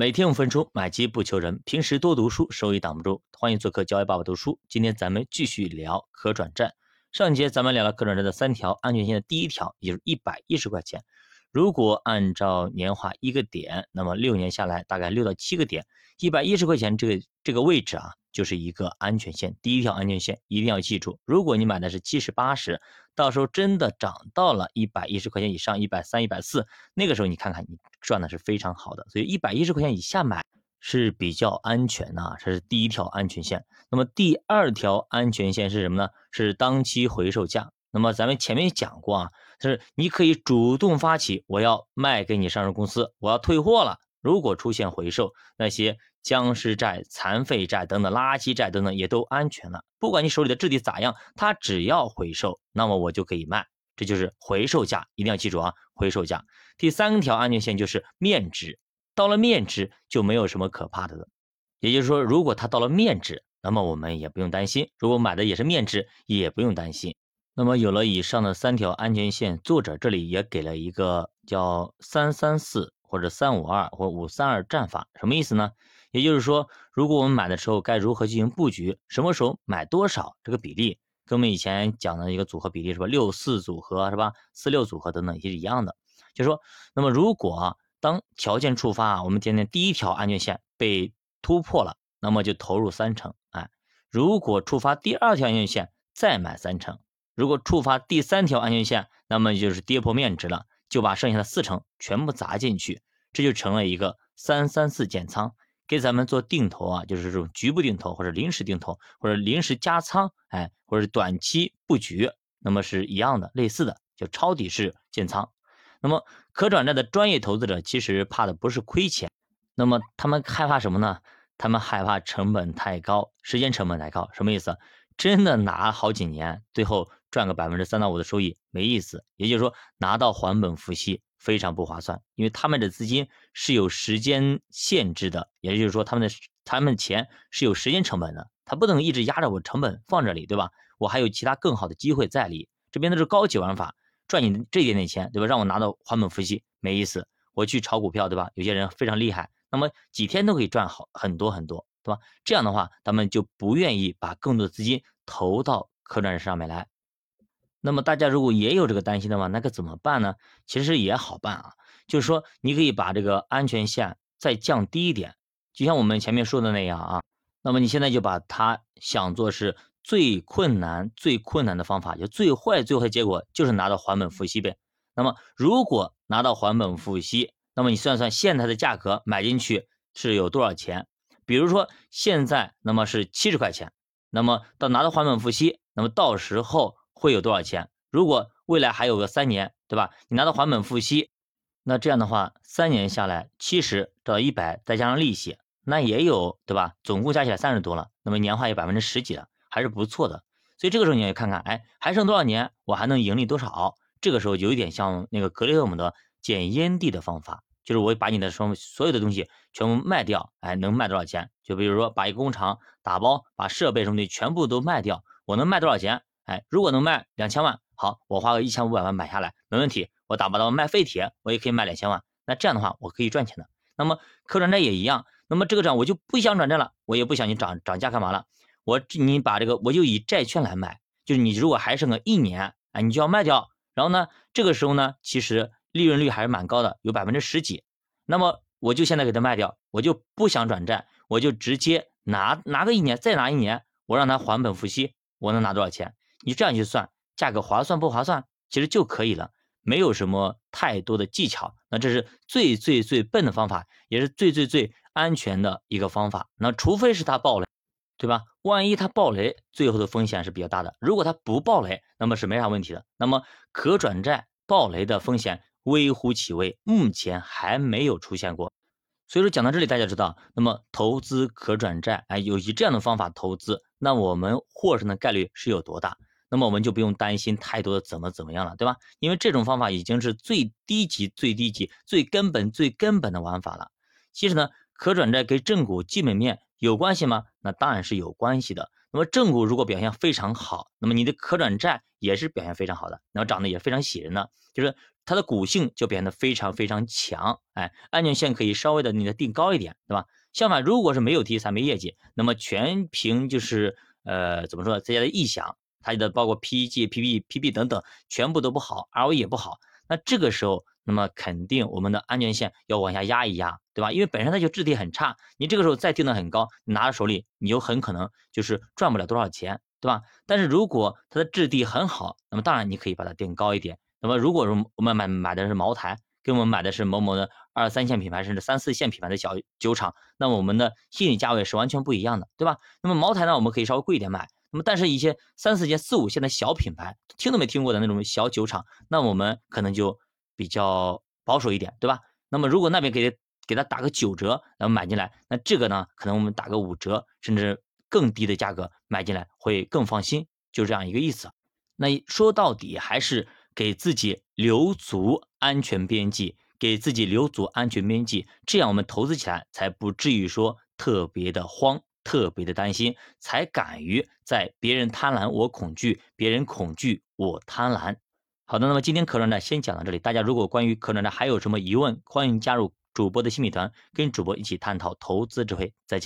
每天五分钟，买基不求人。平时多读书，收益挡不住。欢迎做客教育爸爸读书。今天咱们继续聊可转债。上节咱们聊了可转债的三条安全线的第一条，也就是一百一十块钱。如果按照年化一个点，那么六年下来大概六到七个点，一百一十块钱这个这个位置啊，就是一个安全线。第一条安全线一定要记住。如果你买的是七十八十，到时候真的涨到了一百一十块钱以上，一百三、一百四，那个时候你看看你赚的是非常好的。所以一百一十块钱以下买是比较安全的，啊这是第一条安全线。那么第二条安全线是什么呢？是当期回售价。那么咱们前面讲过啊，就是你可以主动发起，我要卖给你上市公司，我要退货了。如果出现回售，那些僵尸债、残废债等等垃圾债等等也都安全了。不管你手里的质地咋样，它只要回售，那么我就可以卖。这就是回售价，一定要记住啊，回售价。第三条安全线就是面值，到了面值就没有什么可怕的了。也就是说，如果它到了面值，那么我们也不用担心；如果买的也是面值，也不用担心。那么有了以上的三条安全线，作者这里也给了一个叫三三四。或者三五二或五三二战法什么意思呢？也就是说，如果我们买的时候该如何进行布局，什么时候买多少，这个比例跟我们以前讲的一个组合比例是吧？六四组合是吧？四六组合等等也是一样的。就说，那么如果当条件触发啊，我们今天第一条安全线被突破了，那么就投入三成。哎，如果触发第二条安全线，再买三成；如果触发第三条安全线，那么就是跌破面值了。就把剩下的四成全部砸进去，这就成了一个三三四减仓，给咱们做定投啊，就是这种局部定投或者临时定投或者临时加仓，哎，或者短期布局，那么是一样的，类似的，就抄底式建仓。那么可转债的专业投资者其实怕的不是亏钱，那么他们害怕什么呢？他们害怕成本太高，时间成本太高，什么意思？真的拿好几年，最后。赚个百分之三到五的收益没意思，也就是说拿到还本付息非常不划算，因为他们的资金是有时间限制的，也就是说他们的他们钱是有时间成本的，他不能一直压着我成本放这里，对吧？我还有其他更好的机会在里，这边都是高级玩法，赚你这一点点钱，对吧？让我拿到还本付息没意思，我去炒股票，对吧？有些人非常厉害，那么几天都可以赚好很多很多，对吧？这样的话，他们就不愿意把更多的资金投到可转债上面来。那么大家如果也有这个担心的话，那该怎么办呢？其实也好办啊，就是说你可以把这个安全线再降低一点，就像我们前面说的那样啊。那么你现在就把它想做是最困难、最困难的方法，就最坏、最坏的结果就是拿到还本付息呗。那么如果拿到还本付息，那么你算算现在的价格买进去是有多少钱？比如说现在那么是七十块钱，那么到拿到还本付息，那么到时候。会有多少钱？如果未来还有个三年，对吧？你拿到还本付息，那这样的话，三年下来七十到一百，再加上利息，那也有，对吧？总共加起来三十多了，那么年化有百分之十几了，还是不错的。所以这个时候你要看看，哎，还剩多少年，我还能盈利多少？这个时候有一点像那个格雷厄姆的捡烟蒂的方法，就是我把你的什么所有的东西全部卖掉，哎，能卖多少钱？就比如说把一个工厂打包，把设备什么的全部都卖掉，我能卖多少钱？哎，如果能卖两千万，好，我花个一千五百万买下来，没问题。我打包到卖废铁，我也可以卖两千万。那这样的话，我可以赚钱的。那么可转债也一样。那么这个账我就不想转债了，我也不想你涨涨价干嘛了？我你把这个我就以债券来买，就是你如果还剩个一年，哎，你就要卖掉。然后呢，这个时候呢，其实利润率还是蛮高的，有百分之十几。那么我就现在给它卖掉，我就不想转债，我就直接拿拿个一年，再拿一年，我让它还本付息，我能拿多少钱？你这样去算价格划算不划算，其实就可以了，没有什么太多的技巧。那这是最最最笨的方法，也是最最最安全的一个方法。那除非是它爆雷，对吧？万一它爆雷，最后的风险是比较大的。如果它不爆雷，那么是没啥问题的。那么可转债爆雷的风险微乎其微，目前还没有出现过。所以说讲到这里，大家知道，那么投资可转债，哎，有以这样的方法投资，那我们获胜的概率是有多大？那么我们就不用担心太多的怎么怎么样了，对吧？因为这种方法已经是最低级、最低级、最根本、最根本的玩法了。其实呢，可转债跟正股基本面有关系吗？那当然是有关系的。那么正股如果表现非常好，那么你的可转债也是表现非常好的，然后涨得也非常喜人的。就是它的股性就变得非常非常强，哎，安全线可以稍微的你的定高一点，对吧？相反，如果是没有题材、没业绩，那么全凭就是呃怎么说，这些的臆想，它的包括 PEG、PB、PB 等等，全部都不好，RO 也不好，那这个时候，那么肯定我们的安全线要往下压一压，对吧？因为本身它就质地很差，你这个时候再定的很高，你拿到手里，你就很可能就是赚不了多少钱，对吧？但是如果它的质地很好，那么当然你可以把它定高一点。那么如果说我们买买的是茅台，跟我们买的是某某的二三线品牌，甚至三四线品牌的小酒厂，那么我们的心理价位是完全不一样的，对吧？那么茅台呢，我们可以稍微贵一点买。那么但是一些三四线、四五线的小品牌，听都没听过的那种小酒厂，那我们可能就比较保守一点，对吧？那么如果那边给给他打个九折，然后买进来，那这个呢，可能我们打个五折，甚至更低的价格买进来会更放心，就这样一个意思。那说到底还是。给自己留足安全边际，给自己留足安全边际，这样我们投资起来才不至于说特别的慌，特别的担心，才敢于在别人贪婪我恐惧，别人恐惧我贪婪。好的，那么今天课程呢先讲到这里，大家如果关于课程呢还有什么疑问，欢迎加入主播的新米团，跟主播一起探讨投资智慧。再见。